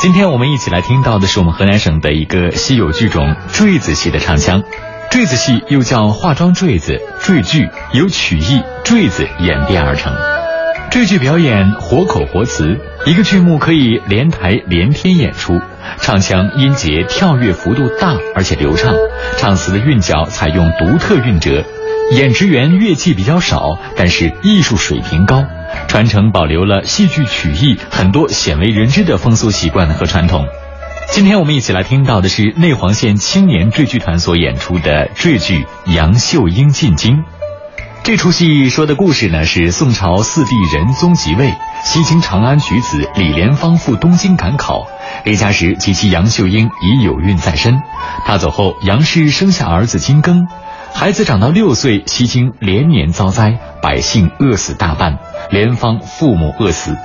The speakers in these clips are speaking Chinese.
今天我们一起来听到的是我们河南省的一个稀有剧种坠子戏的唱腔。坠子戏又叫化妆坠子、坠剧，由曲艺坠子演变而成。坠剧表演活口活词，一个剧目可以连台连天演出，唱腔音节跳跃幅度大而且流畅，唱词的韵脚采用独特韵折，演职员乐器比较少，但是艺术水平高。传承保留了戏剧曲艺很多鲜为人知的风俗习惯和传统。今天我们一起来听到的是内黄县青年坠剧团所演出的坠剧《杨秀英进京》。这出戏说的故事呢是宋朝四帝仁宗即位，西京长安举子李莲芳赴东京赶考，离家时及其杨秀英已有孕在身。他走后，杨氏生下儿子金庚，孩子长到六岁，西京连年遭灾，百姓饿死大半。莲芳父母饿死，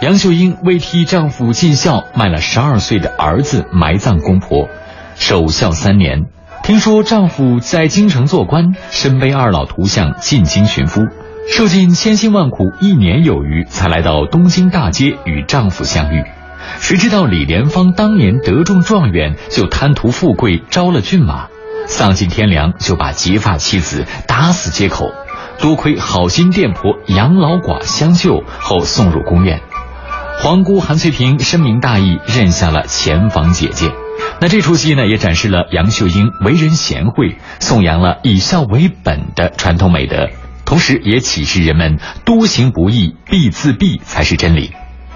杨秀英为替丈夫尽孝，卖了十二岁的儿子埋葬公婆，守孝三年。听说丈夫在京城做官，身背二老图像进京寻夫，受尽千辛万苦一年有余，才来到东京大街与丈夫相遇。谁知道李莲芳当年得中状元，就贪图富贵招了骏马，丧尽天良，就把结发妻子打死街口。多亏好心店婆杨老寡相救后送入宫院，皇姑韩翠萍深明大义，认下了前房姐姐。那这出戏呢，也展示了杨秀英为人贤惠，颂扬了以孝为本的传统美德，同时也启示人们多行不义必自毙才是真理。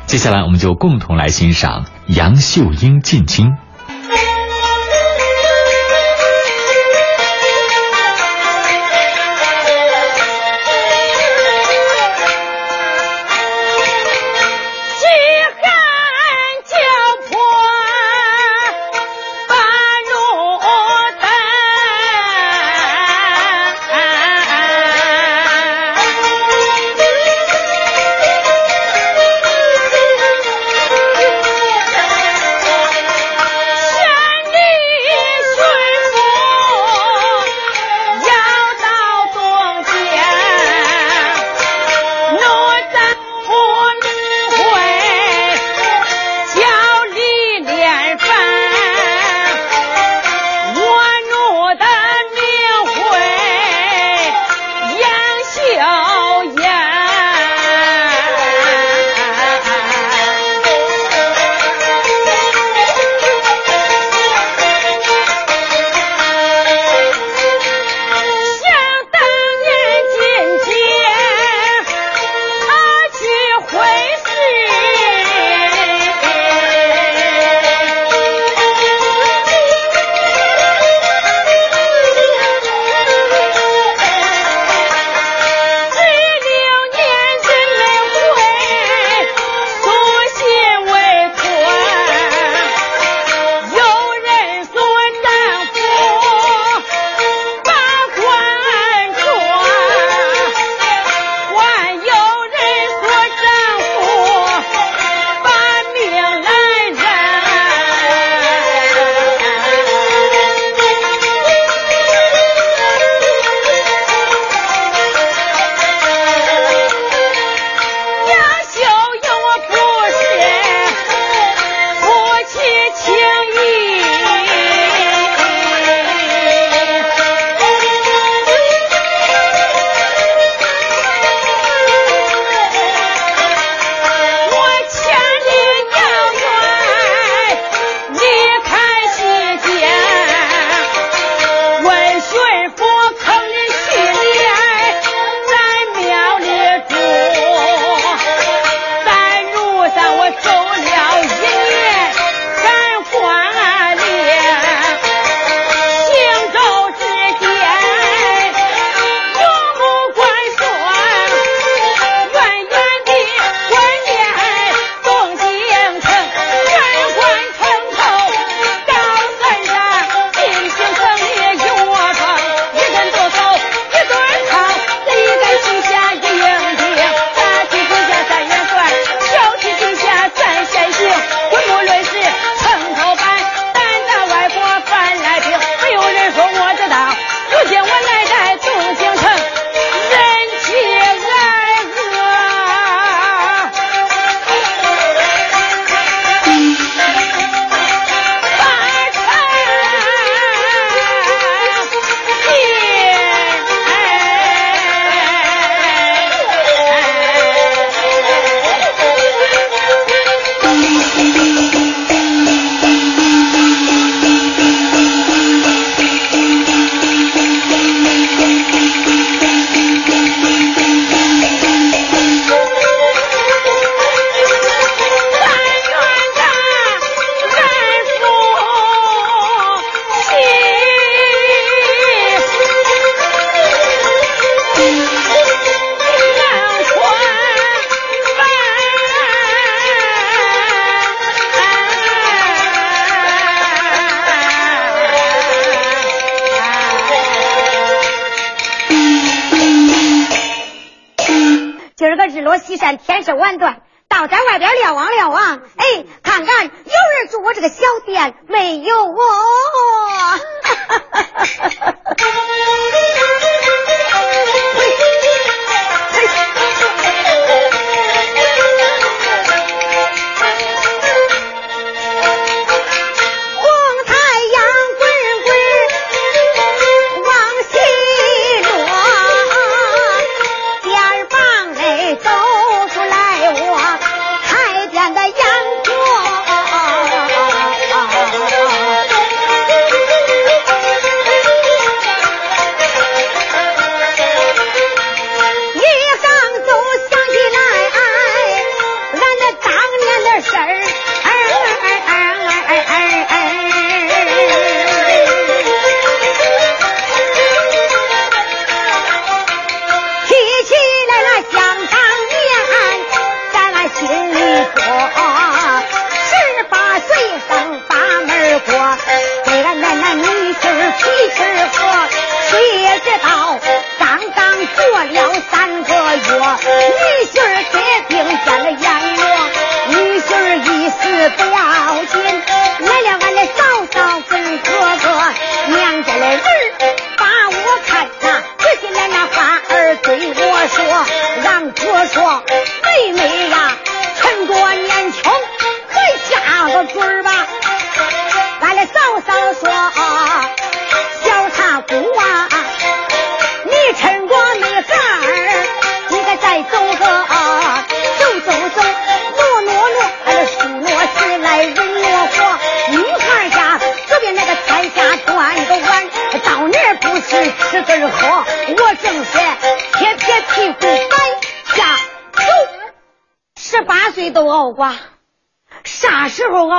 接下来，我们就共同来欣赏杨秀英进京。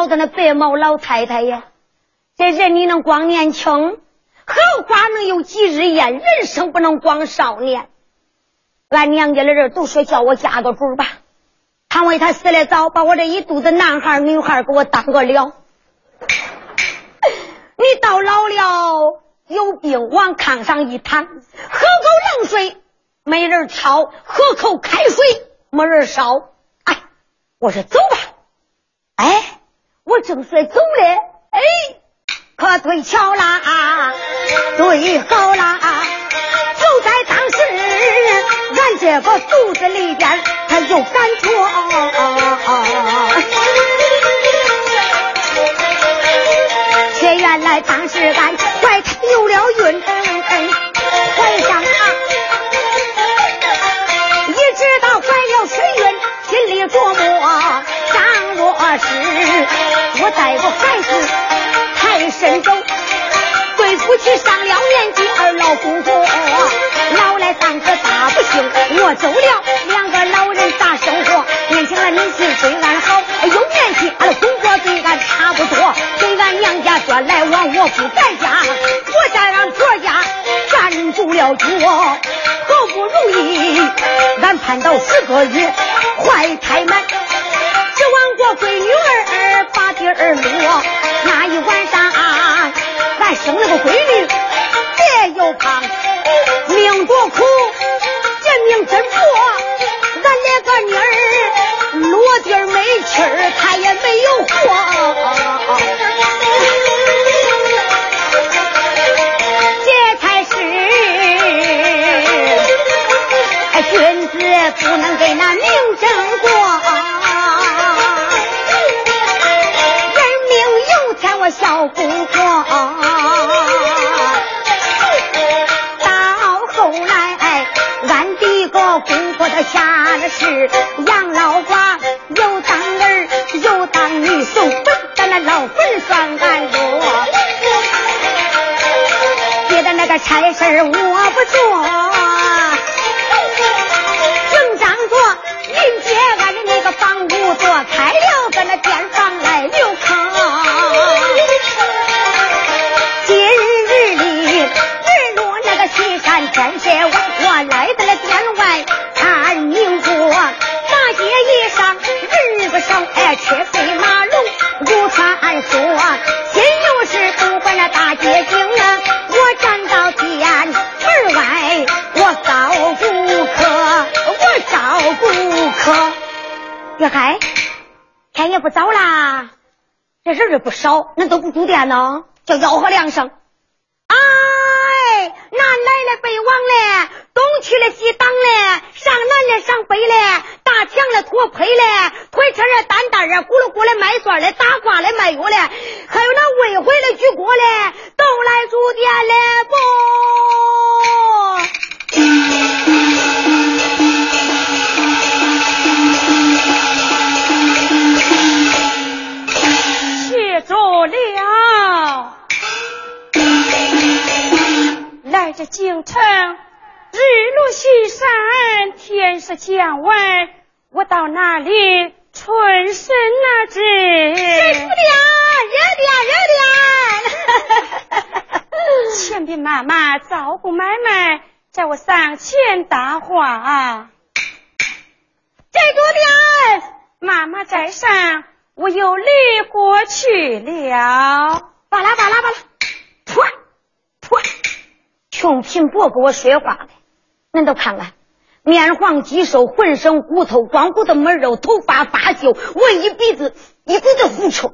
那白毛老太太呀，这人你能光年轻，荷花能有几日艳？人生不能光少年。俺娘家的人都说叫我嫁个主吧，倘为他死的早，把我这一肚子男孩女孩给我当个了。你到老了有病往炕上一躺，喝口冷水没人挑，喝口开水没人烧。哎，我说走吧，我正说走嘞，哎，可对巧啦，对好啦，就在当时，俺这个肚子里边他有感觉，却原来当时俺怀胎有了孕，是我带个孩子太慎重，对夫妻上了年纪二老公婆，老来当个大不幸。我走了，两个老人咋生活？年轻的女婿对俺好，有年纪俺的公婆对俺差不多。给俺娘家说来往我不在家，我家让婆家站住了脚。好不容易俺盼到十个月怀胎满。闺女儿把地儿落，那一晚上俺生了个闺女，别有胖，命多苦，这命真薄，俺连个妮儿落地没气儿，她也没有活，这才是君子不能给那名争那是，杨老寡又当儿又当女，送坟咱那老本算俺弱，别的那个差事我不做，人也不少，那都不住店呢，叫吆喝两声。哎，南来了，北往嘞，东去了，西挡嘞，上南嘞，上北嘞，大墙嘞，拖胚嘞，推车嘞，担担啊，咕噜咕噜卖蒜嘞，打瓜嘞，卖药嘞，还有那未回的举锅嘞，都来住店嘞不？来这京城，日落西山，天色将晚，我到哪里春生那只？热点，热点，热点。前边妈妈照顾买卖，叫我上前搭话。这多点，妈妈在上，我有礼过去了。巴拉巴拉巴拉。穷贫伯给我说话的，恁都看看，面黄肌瘦，浑身骨头，光骨头没肉，头发发旧，我一鼻子一股子狐臭。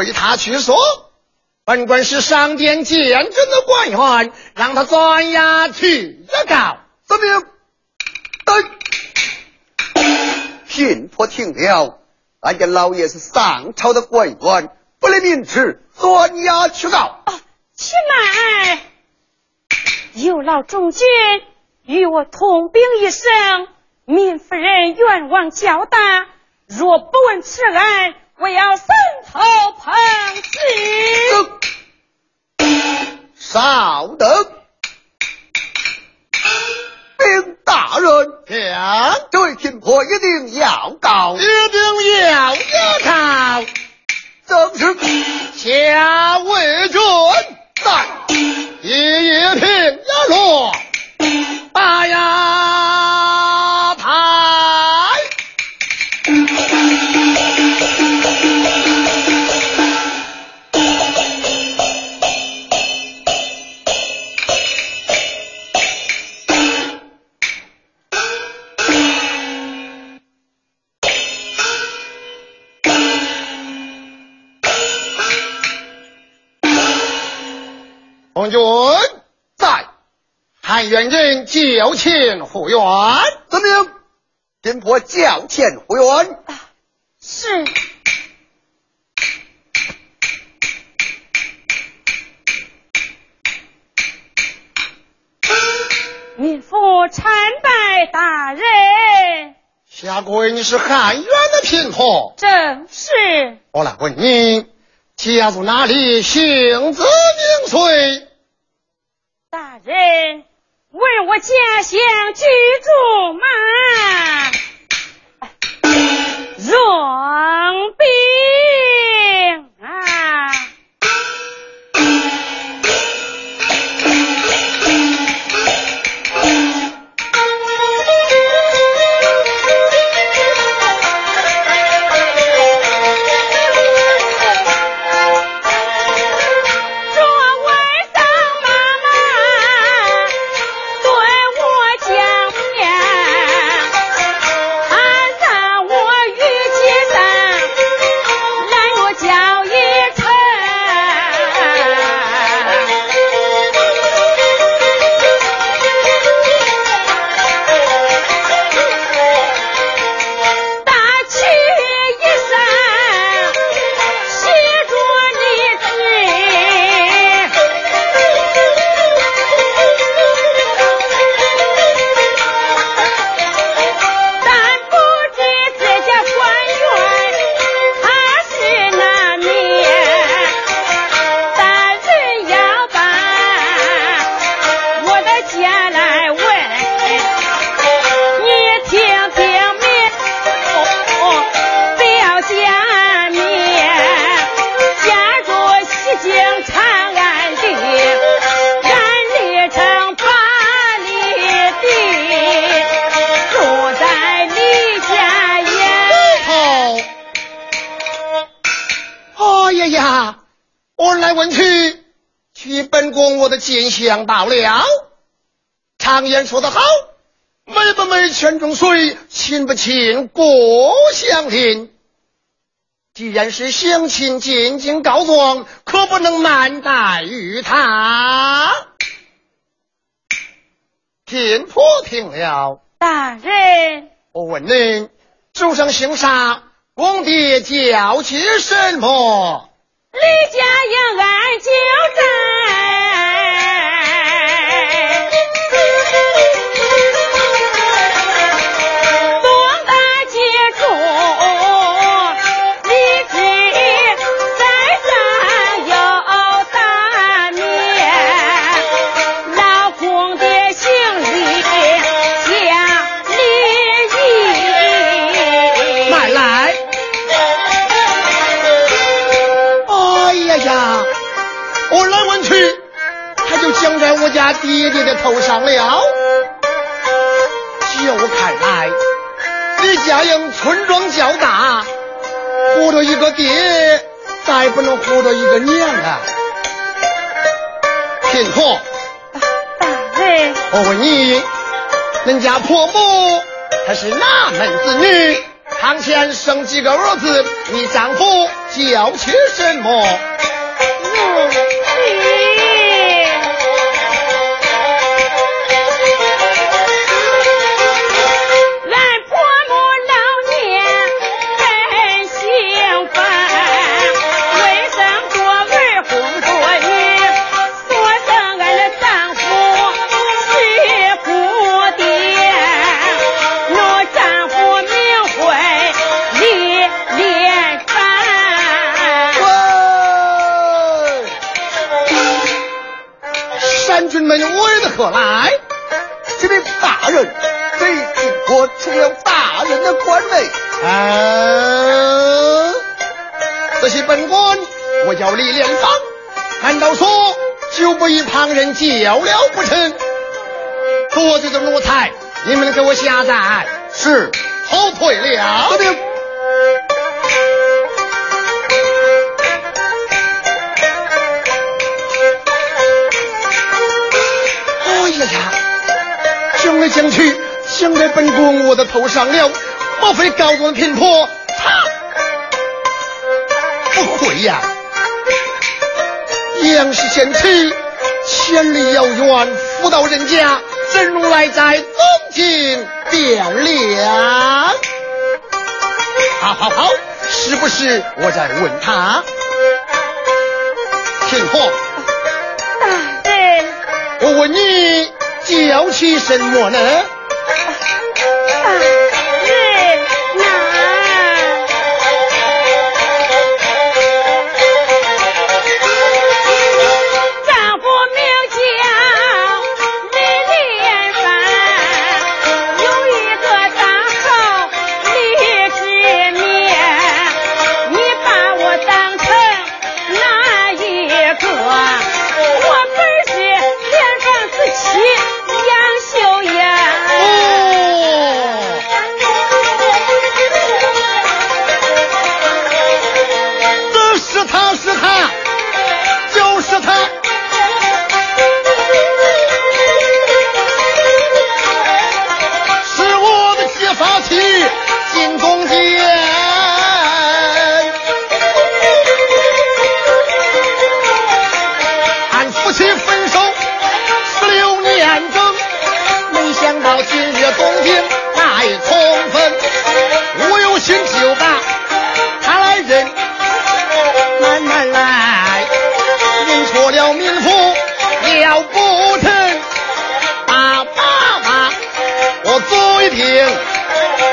有一贫婆来到府院，对他去说：“本官是上殿见朕的官员，让他转衙去告。遵命。贫婆听了，俺家老爷是上朝的官员，不能明迟转押去告。且慢，有劳众军与我同禀一声，民夫人冤枉较大，若不问此案，我要三头碰死。稍等。禀大人，这位贫婆一定要告，一定要告。正是下为君在一平压落，大衙红军在，汉元人叫钱复原。遵命，金婆交钱复原。是。民妇参拜大人。下跪，你是汉元的贫婆。正是。我来问你，家住哪里？姓字名谁？大人，问我家乡居住吗？荣兵到了，常言说得好，美不美泉中水，亲不亲故乡邻。既然是乡亲进京告状，可不能慢待于他。天婆听了，大人，我问您，主上姓啥？公爹叫起什么？李家英儿就在。家爹爹的头上了，就看来李家营村庄较大，活着一个爹，再不能活着一个娘啊！贫婆，大人，我问你，恁家婆母她是哪门子女？堂前生几个儿子？你丈夫叫起什么？叫了不成？多嘴的奴才，你们给我下寨！是，后退了。遵命。哎呀呀！将来将去，想在本宫我的头上了，莫非高官贫婆？他不会呀！杨氏贤妻。千里遥远，福到人家，怎如来在宗庭吊梁？好好好，是不是我在问他？听话，大人，我问你，叫起什么呢？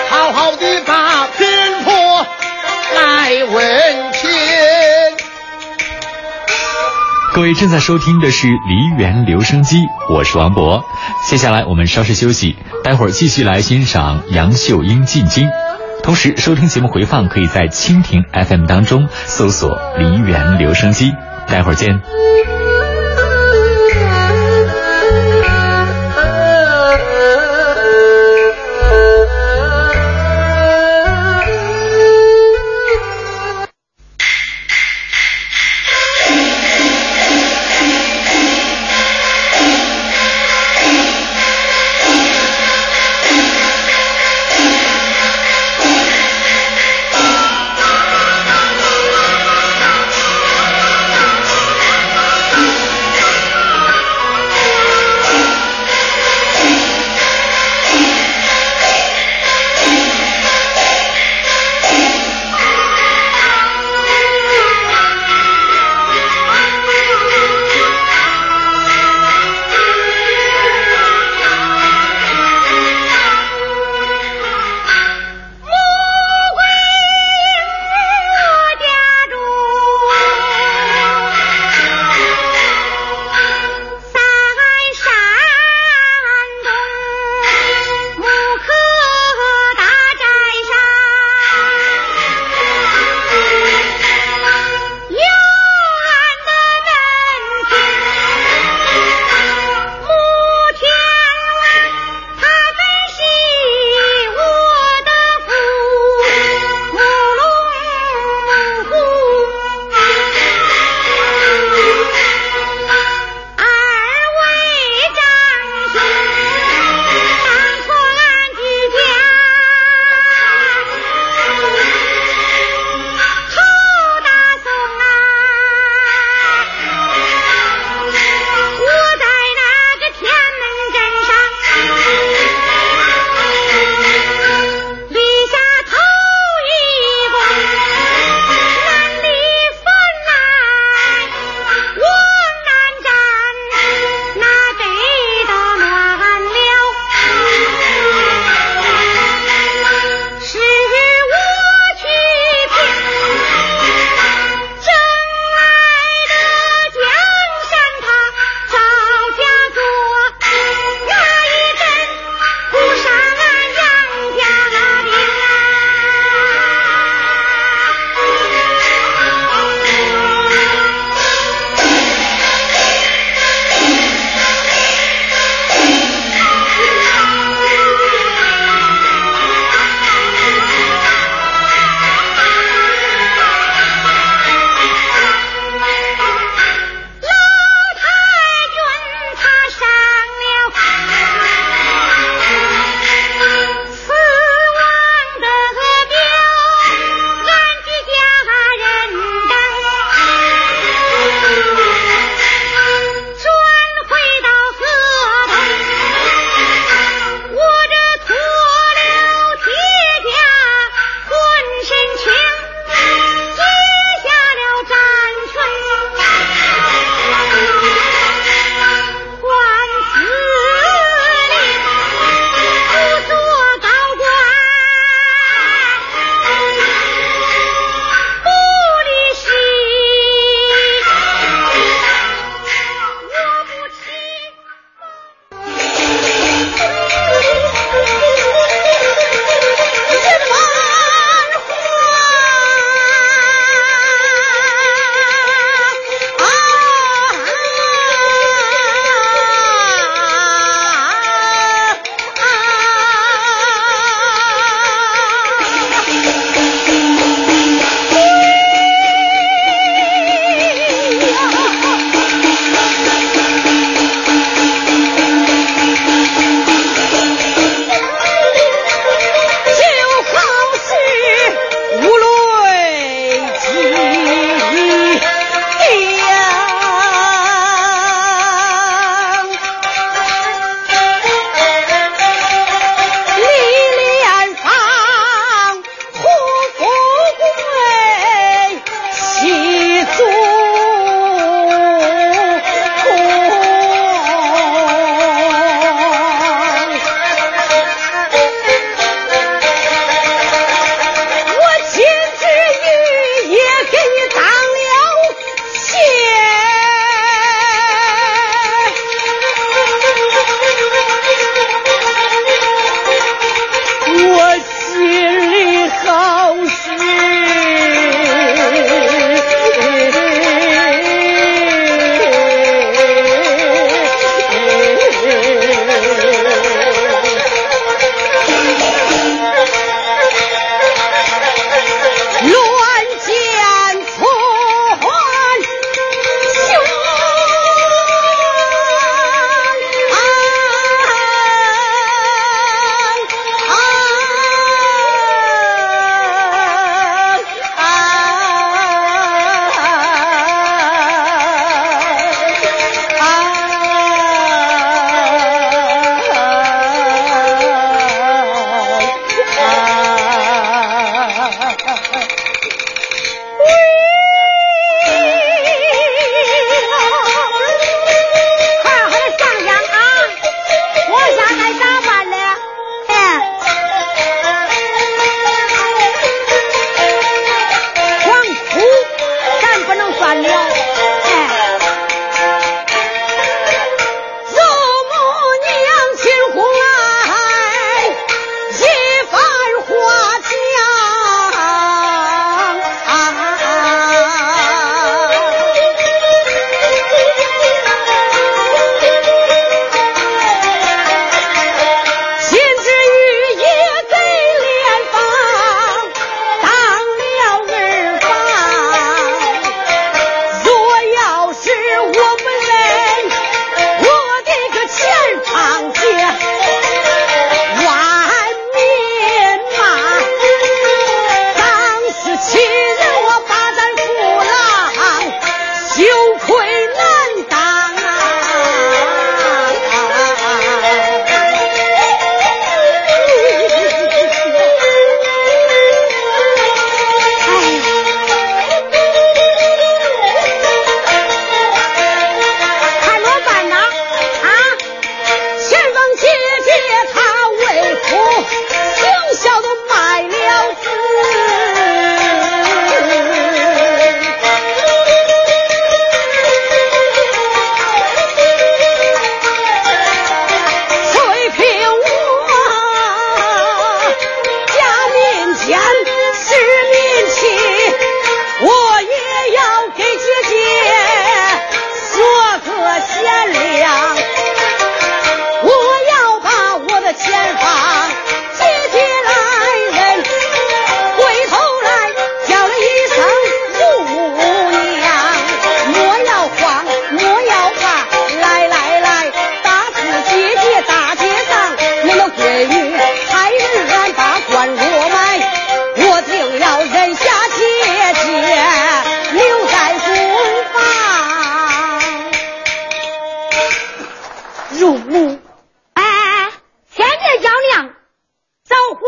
好好的打拼来问天各位正在收听的是梨园留声机，我是王博。接下来我们稍事休息，待会儿继续来欣赏杨秀英进京。同时，收听节目回放可以在蜻蜓 FM 当中搜索“梨园留声机”。待会儿见。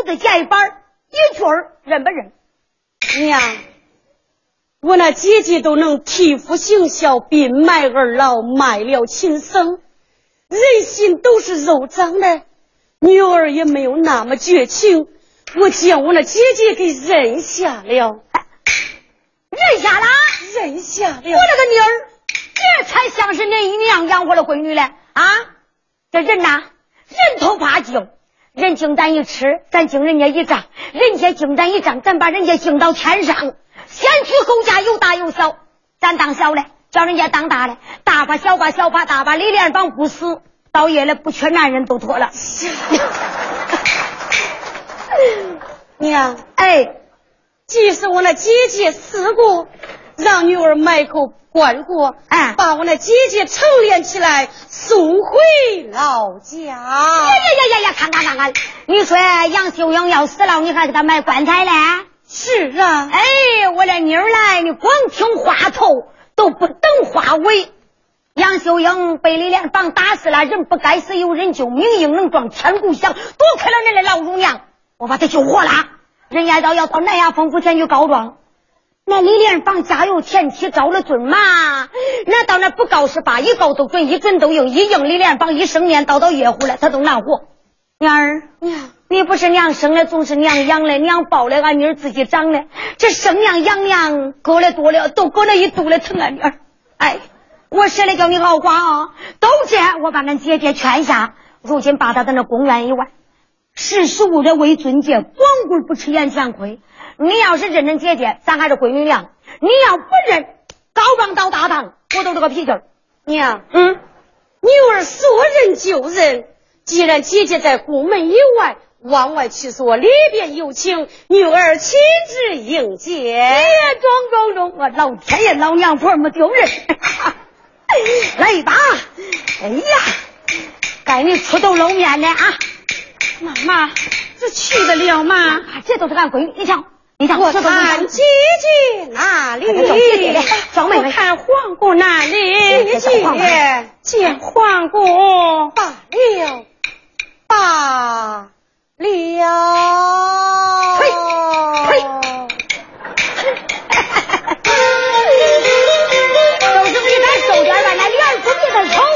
子见一半，一句儿认不认？娘，我那姐姐都能替父行孝，并卖二老，卖了亲生，人心都是肉长的，女儿也没有那么绝情。我将我那姐姐给认下了，认下了，认下了。我这个女儿，这才像是恁娘养活的闺女嘞啊！这人呐，人头怕敬，人敬咱一尺，咱敬人家一丈；人家敬咱一丈，咱把人家敬到天上。先娶后嫁，有大有小，咱当小的，叫人家当大的，大把小把小把大把，李连芳不死，到夜了不缺男人都妥了。娘，哎，即使我那姐姐死过，让女儿埋口棺椁，哎，把我那姐姐成殓起来，送回老家。呀呀呀呀呀！看看看看，你说杨秀英要死了，你还给她买棺材嘞？是啊。哎，我那妮儿来，你光听话头都不等话尾。杨秀英被李连房打死了，人不该死，有人救，命硬能撞，天鼓响，多亏了恁的老乳娘。我把她救活了，人家倒要到南衙丰府前去告状。那李莲芳家有田妻，招了准嘛，那到那不告是吧，一告都准，一准都硬，一应李莲芳一生念叨到月湖了，她都难活。娘儿，娘，你不是娘生的，总是娘养的，娘抱的，俺女儿自己长的，这生娘养娘搁了多了，都搁了一肚的疼啊！女儿，哎，我舍得叫你熬瓜啊，都这，我把俺姐姐劝下，如今把她在那公园以外。识时务者为俊杰，光棍不吃眼前亏。你要是认认姐姐，咱还是闺女娘；你要不认，高棒到大堂，我都这个脾气。娘，嗯，女儿说认就认。既然姐姐在宫门以外，往外去说里边有请，女儿亲自迎接。哎呀，中中中！我老天爷，老娘婆没丢人。来吧，哎呀，该你出头露面了啊！妈妈，这去得了吗？这都是俺闺女，你瞧，你瞧，我看姐姐哪里？装妹妹，看皇姑哪里？姐姐见皇姑罢了，罢了。呸呸！都是你敢收点吧？那脸不比他丑。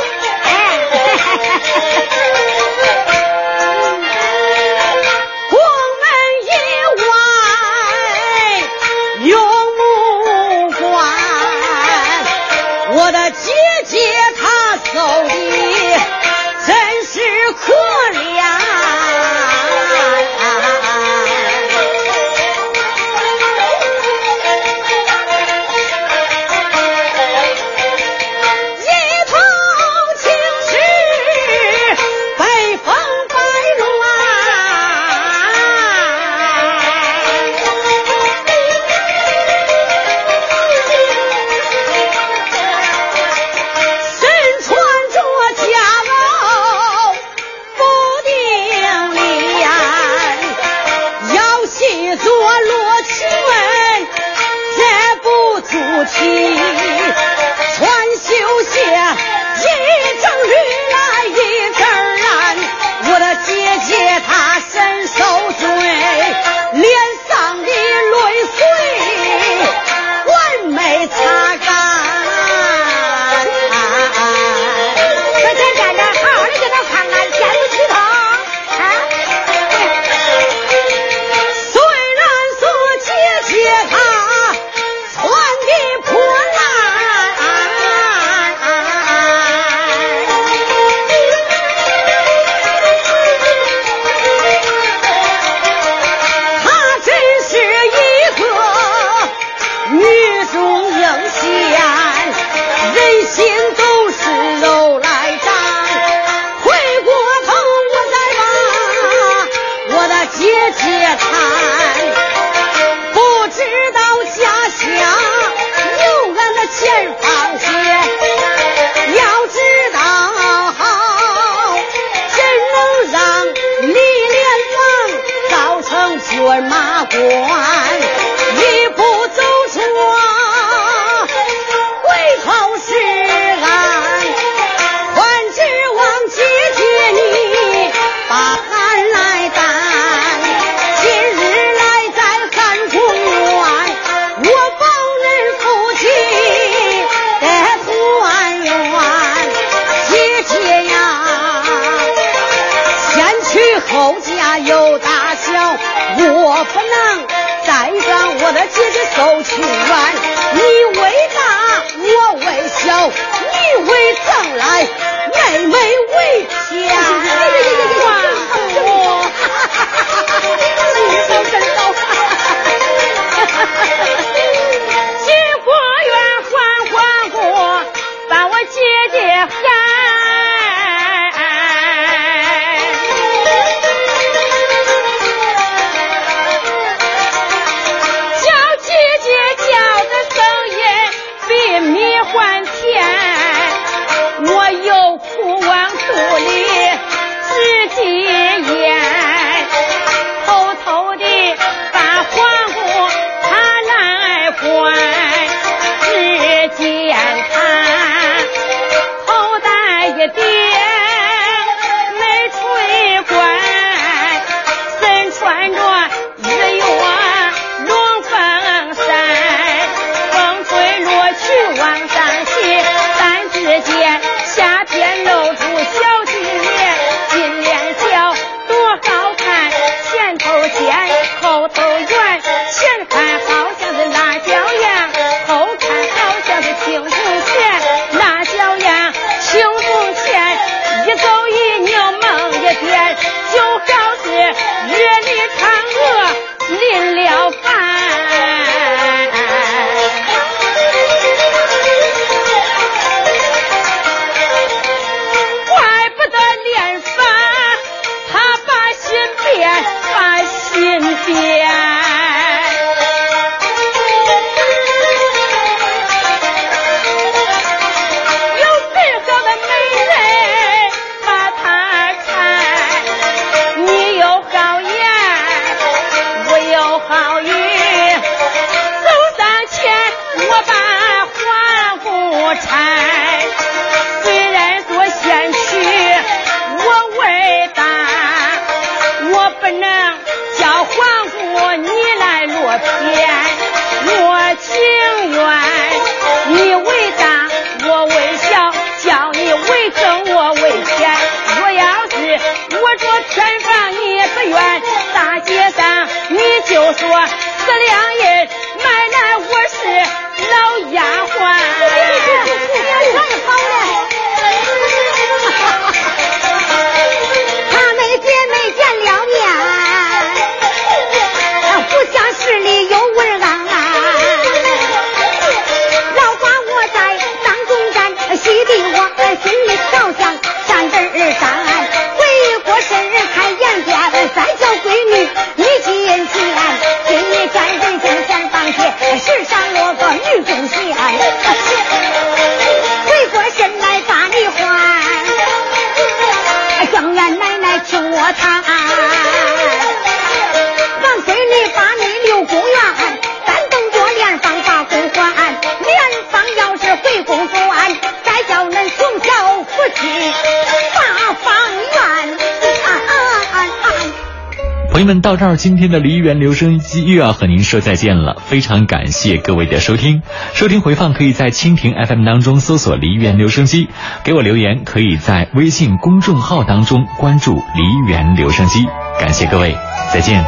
我不能再让我的姐姐受屈软。你为大，我为小，你为正来，妹妹为偏。朋友们，到这儿，今天的梨园留声机又要和您说再见了。非常感谢各位的收听，收听回放可以在蜻蜓 FM 当中搜索“梨园留声机”，给我留言可以在微信公众号当中关注“梨园留声机”。感谢各位，再见。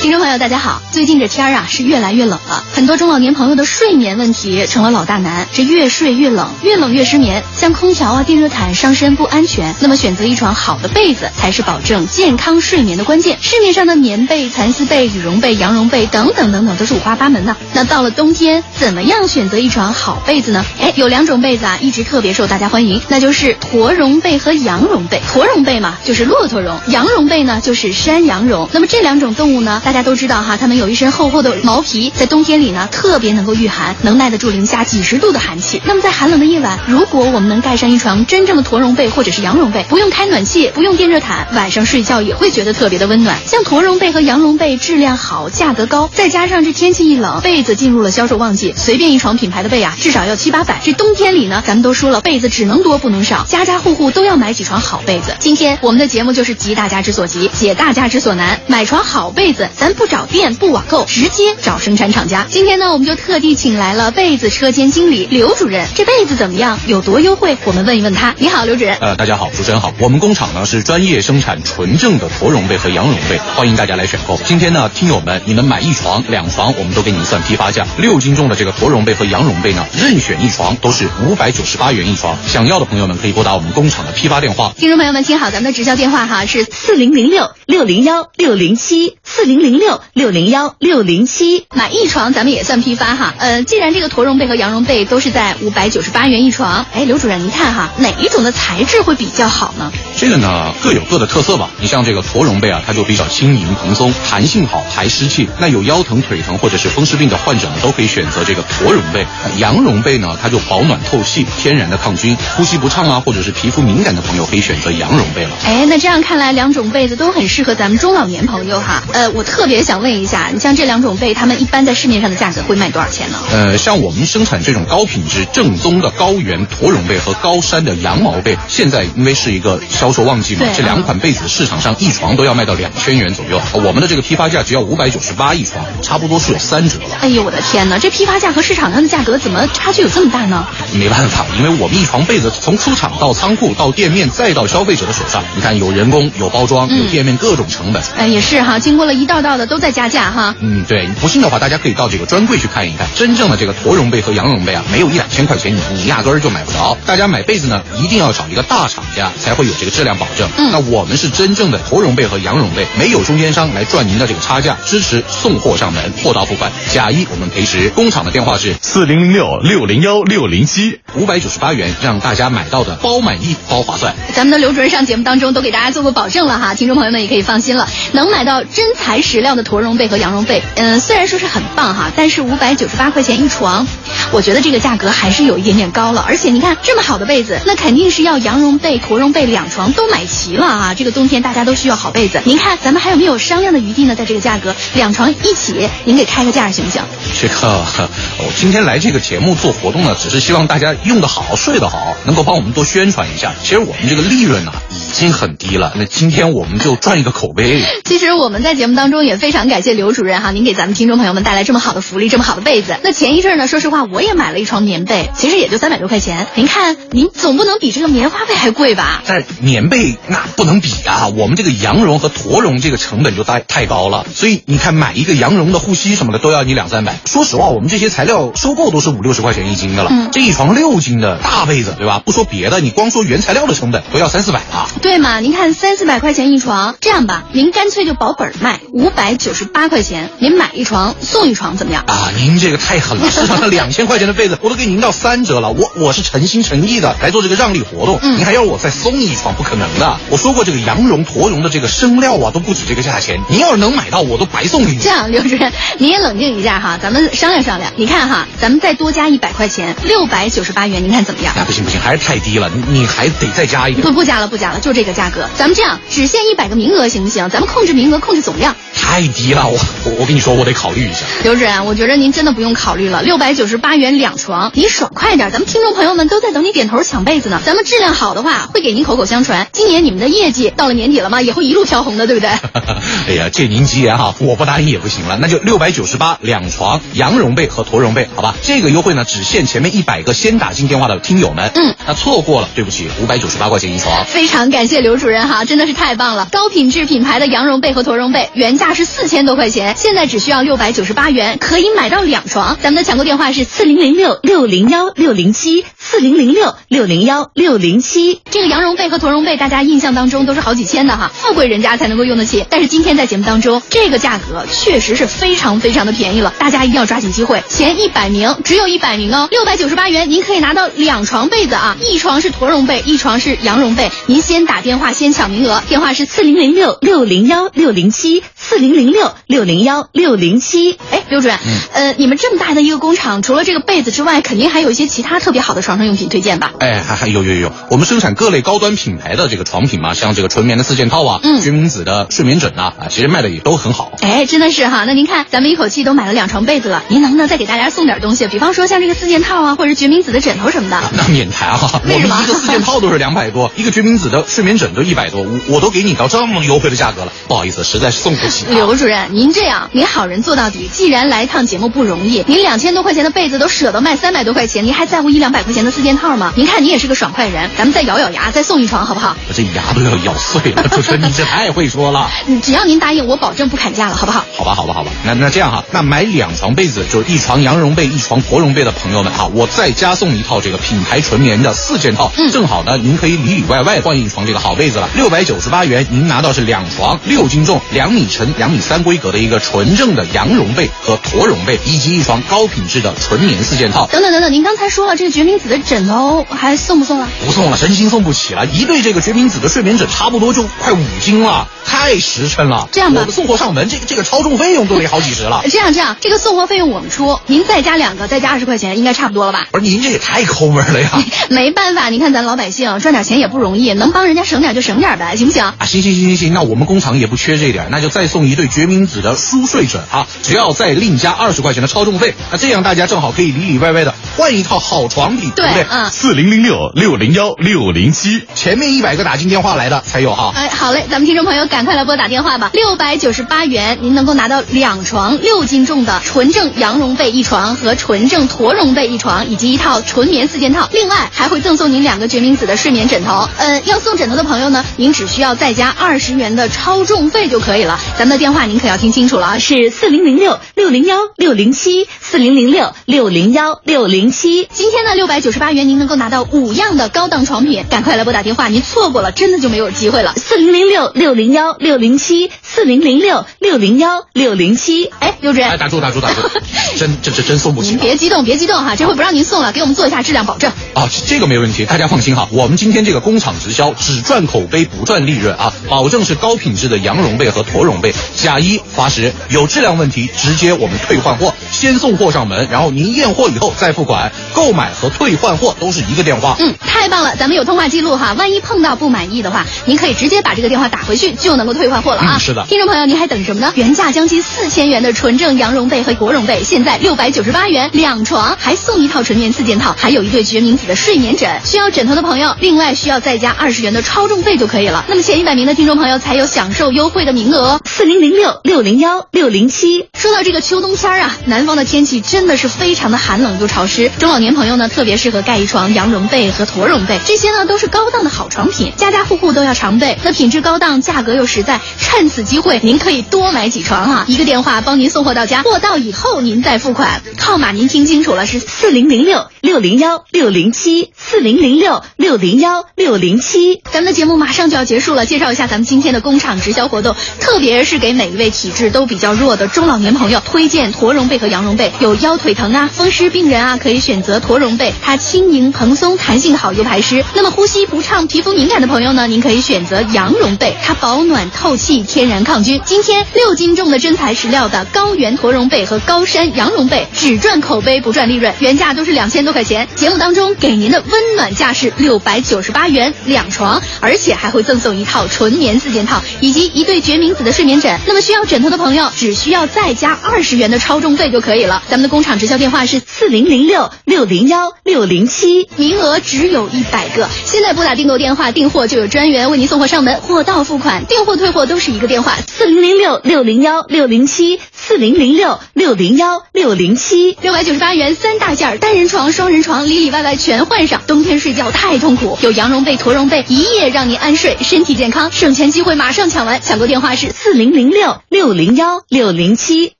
听众朋友，大家好！最近这天儿啊是越来越冷了，很多中老年朋友的睡眠问题成了老大难。这越睡越冷，越冷越失眠，像空调啊、电热毯伤身不安全。那么选择一床好的被子才是保证健康睡眠的关键。市面上的棉被、蚕丝被、羽绒被、羊绒被等等等等都是五花八门的。那到了冬天，怎么样选择一床好被子呢？哎，有两种被子啊一直特别受大家欢迎，那就是驼绒被和羊绒被。驼绒被嘛就是骆驼绒，羊绒被呢就是山羊绒。那么这两种动物呢，大家。都知道哈，它们有一身厚厚的毛皮，在冬天里呢特别能够御寒，能耐得住零下几十度的寒气。那么在寒冷的夜晚，如果我们能盖上一床真正的驼绒被或者是羊绒被，不用开暖气，不用电热毯，晚上睡觉也会觉得特别的温暖。像驼绒被和羊绒被质量好，价格高，再加上这天气一冷，被子进入了销售旺季，随便一床品牌的被啊，至少要七八百。这冬天里呢，咱们都说了，被子只能多不能少，家家户户都要买几床好被子。今天我们的节目就是急大家之所急，解大家之所难，买床好被子，咱。不找店不网购，直接找生产厂家。今天呢，我们就特地请来了被子车间经理刘主任。这被子怎么样？有多优惠？我们问一问他。你好，刘主任。呃，大家好，主持人好。我们工厂呢是专业生产纯正的驼绒被和羊绒被，欢迎大家来选购。今天呢，听友们，你们买一床、两床，我们都给你算批发价。六斤重的这个驼绒被和羊绒被呢，任选一床都是五百九十八元一床。想要的朋友们可以拨打我们工厂的批发电话。听众朋友们，听好，咱们的直销电话哈是四零零六六零幺六零七四零零六六零幺六零七。买一床咱们也算批发哈。呃，既然这个驼绒被和羊绒被都是在五百九十八元一床，哎，刘主任，您看哈，哪一种的材质会比较好呢？这个呢各有各的特色吧。你像这个驼绒被啊，它就比较轻盈蓬松，弹性好，排湿气。那有腰疼、腿疼或者是风湿病的患者呢，都可以选择这个驼绒被。羊绒被呢，它就保暖透气，天然的抗菌。呼吸不畅啊，或者是皮肤敏感的朋友可以选择羊绒被了。哎，那这样看来，两种被子都很适合咱们中老年朋友哈。呃，我特别想问一下，你像这两种被，他们一般在市面上的价格会卖多少钱呢？呃，像我们生产这种高品质、正宗的高原驼绒被和高山的羊毛被，现在因为是一个销售旺季嘛，这两款被子市场上一床都要卖到两千元左右。我们的这个批发价只要五百九十八一床，差不多是有三折了。哎呦，我的天哪，这批发价和市场上的价格怎么差距有这么大呢？没办法，因为我们一床被子从出厂到仓库到店面再到消费者的手上，你看有人工、有包装、有店面各种成本。哎，也是哈，经过了一道道的都在加价哈。嗯，对，不信的话，大家可以到这个专柜去看一看，真正的这个驼绒被和羊绒被啊，没有一两千块钱你你压根儿就买不着。大家买被子呢，一定要找一个大厂家，才会有这个质量保证。嗯，那我们是真正的驼绒被和羊绒被，没有中间商来赚您的这个差价，支持送货上门，货到付款，假一我们赔十。工厂的电话是四零零六六零幺六零七，五百九十八元，让大家买到的包满意、包划算。咱们的刘主任上节目当中都给大家做过保证了哈，听众朋友们也可以放心了，能买到真材实料的驼绒被和羊绒被。嗯，虽然说是很棒哈，但是五百九十八块钱一床，我觉得这个价格还是有一点点高了。而且你看这么好的被子，那肯定是要羊绒被、驼绒被两床都买齐了啊！这个冬天大家都需要好被子，您看咱们还有没有商量的余地呢？在这个价格，两床一起，您给开个价行不行？这个，我今天来这个节目做活动呢，只是希望大家用得好、睡得好，能够帮我们多宣传一下。其实我们这个利润呢、已经很低了，那今天我们就赚一个口碑。其实我们在节目当中也非常感谢刘主任哈，您给咱们听众朋友们带来这么好的福利，这么好的被子。那前一阵呢，说实话我也买了一床棉被，其实也就三百多块钱。您看，您总不能比这个棉花被还贵吧？但棉被那不能比啊，我们这个羊绒和驼绒这个成本就太太高了，所以你看买一个羊绒的护膝什么的都要你两三百。说实话，我们这些材料收购都是五六十块钱一斤的了，嗯这一床六斤的大被子，对吧？不说别的，你光说原材料的成本都要三四百了。对嘛？您看三四百块钱一床，这样吧，您干脆就保本儿卖，五百九十八块钱，您买一床送一床怎么样？啊，您这个太狠了！市场上两千块钱的被子，我都给您到三折了。我我是诚心诚意的来做这个让利活动，嗯您还要我再送一床，不可能的。我说过，这个羊绒、驼绒的这个生料啊，都不止这个价钱。您要是能买到，我都白送给你。这样，刘主任，您也冷静一下哈，咱们商量商量。你看哈，咱们再多加一百块钱，六百九十八元，您看怎么样？哎，不行不行，还是太低了，你你还得再加一点。不不加了，不加了，就这个价格。咱们这样，只限一百个名额，行不行？咱们控制名额，控制总量。太低了，我我我跟你说，我得考虑一下。刘主任，我觉得您真的不用考虑了，六百九十八元两床，你爽快点，咱们听众朋友们都在等你点头抢被子呢。咱们质量好的话，会给您口口相传。今年你们的业绩到了年底了吗，也会一路飘红的，对不对？哎呀，借您吉言哈，我不答应也不行了，那就六百九十八两床羊绒被和驼绒被，好吧？这个优惠呢，只限前面一百个先打进电话的听友们。嗯，那错过了，对不起，五百九十八块钱一床。非常感谢刘主任哈，真的是太棒了！高品质品牌的羊绒被和驼绒被，原价是四千多块钱，现在只需要六百九十八元，可以买到两床。咱们的抢购电话是四零零六六零幺六零七四零零六六零幺六零七。这个羊绒被和驼绒被，大家印象当中都是好几千的哈，富贵人家才能够用得起。但是今天在节目当中，这个价格确实是非常非常的便宜了，大家一定要抓紧机会，前一百名只有一百名哦，六百九十八元您可以拿到两床被子啊，一床是驼绒被，一床是羊绒被。您先打电话先抢名额，电话是四零零六六零幺六零七四零零六六零幺六零七。哎，刘主任，呃，你们这么大的一个工厂，除了这个被子之外，肯定还有一些其他特别好的床上用品推荐吧？哎，还还有有有，我们生产各类高端品牌的这个床品嘛，像这个纯棉的四件套啊，嗯决明子的睡眠枕啊，啊，其实卖的也都很好。哎，真的是哈，那您看，咱们一口气都买了两床被子了，您能不能再给大家送点东西？比方说像这个四件套啊，或者决明子的枕头什么的。那免谈啊！我们一个四件套都是两百多，一个决明子的睡眠枕都一百多，我我都给你到这么优惠的价格了，不好意思，实在是送不起、啊。刘主任，您这样，您好人做到底。既然来趟节目不容易，您两千多块钱的被子都舍得卖三百多块钱，您还在乎一两百块钱的四件套吗？您看您也是个爽快人，咱们再咬咬牙，再送一床好不好？我这牙都要咬碎了，主持人你这太会说了。嗯只要您答应，我保证不砍价了，好不好？好吧，好吧，好吧，那那这样哈，那买两床被子，就是一床羊绒被，一床驼绒被的朋友们哈，我再加送一套这个品牌纯棉的四件套，嗯正好呢，您可以里里外外换一床这个好被子了，六百九十八元，您拿到是两床六斤重、两米乘两米三规格的一个纯正的羊绒被和驼绒被，以及一床高品质的纯棉四件套。等等等等，您刚才说了这个决明子的枕头还送不送了？不送了，真心送不起了。一对这个决明子的睡眠枕，差不多就快五斤了，太实诚了。这样吧我们送货上门，这个这个超重费用都得好几十了。这样这样，这个送货费用我们出，您再加两个，再加二十块钱，应该差不多了吧？不是您这也太抠门了呀！没办法，你看咱老百姓赚点钱也不容易，能帮人家省点就省点呗，行不行？啊，行行行行行，那我们工厂也不缺这一点，那就再送一对决明子的舒睡枕啊，只要再另加二十块钱的超重费，那这样大家正好可以里里外外的换一套好床品，对不对？嗯。四零零六六零幺六零七，前面一百个打进电话来的才有哈。哎，好嘞，咱们听众朋友赶快来拨打电话吧，六百九十八元，您能够拿到两床六斤重的纯正羊绒被一床和纯正驼绒被一床，以及一套纯棉四件套，另外还会赠送您两个决明子的睡眠枕头。呃，要送枕头的朋友呢，您只需要再加二十元的超重费就可以了。咱们的电话您可要听清楚了啊，是四零零六六零幺六零七四零零六六零幺六零七。今天呢，六百九十八元您能够拿到五样的高档床品，赶快来拨打电话，您错过了真的就没有机会了。四零零六六零幺六零七四零零六六零幺六零七。哎，刘主任哎，，打住打住打住，真这这真送不起您。别激动，别激动哈，这回不让您送了，给我们做一下质量保证。啊，这这个没问题，大家放心哈。我们今天这个工厂直销，只赚口碑不赚利润啊，保证是高品质的羊绒被和驼绒被，假一罚十，有质量问题直接我们退换货，先送货上门，然后您验货以后再付款，购买和退换货都是一个电话。嗯，太棒了，咱们有通话记录哈，万一碰到不满意的话，您可以直接把这个电话打回去，就能够退换货了啊。嗯是的听众朋友，您还等什么呢？原价将近四千元的纯正羊绒被和国绒被，现在六百九十八元两床，还送一套纯棉四件套，还有一对决明子的睡眠枕。需要枕头的朋友，另外需要再加二十元的超重费就可以了。那么前一百名的听众朋友才有享受优惠的名额哦，四零零六六零幺六零七。说到这个秋冬天儿啊，南方的天气真的是非常的寒冷又潮湿，中老年朋友呢特别适合盖一床羊绒被和驼绒被，这些呢都是高档的好床品，家家户户都要常备。那品质高档，价格又实在，趁此机会您可以多买几床啊！一个电话帮您送货到家，货到以后您再付款，号码您听清楚了，是四零零六六零幺六零七四零零六六零幺六零七。咱们的节目马上就要结束了，介绍一下咱们今天的工厂直销活动，特别是给每一位体质都比较弱的中老年朋友推荐驼绒被和羊绒被，有腰腿疼啊、风湿病人啊，可以选择驼绒被，它轻盈蓬松，弹性好又排湿。那么呼吸不畅、皮肤敏感的朋友呢，您可以选择羊绒被，它保暖透气，天然抗菌。今天六斤重的真材实料的高原驼绒被和高山羊绒被，只赚口碑不赚利润，原价都是两千多块钱。节目当中给您的温暖价是六百九十八元两床，而且还会赠送一套纯棉四件套以及一对决明子的睡眠枕。那么需要枕头的朋友，只需要再加二十元的超重费就可以了。咱们的工厂直销电话是四零零六六零幺六零七，名额只有一百个。现在拨打订购电话订货就有专员为您送货上门，货到付款，订货退货都是一个电话，四零零六六零幺六零七四零零六六零幺六零七，六百九十八元三大件，单人床、双人床里里外外全换上。冬天睡觉太痛苦，有羊绒被、驼绒被，一夜让您安睡，身体健康。省钱机会马上抢完，抢购电话是四零零零六六零幺六零七。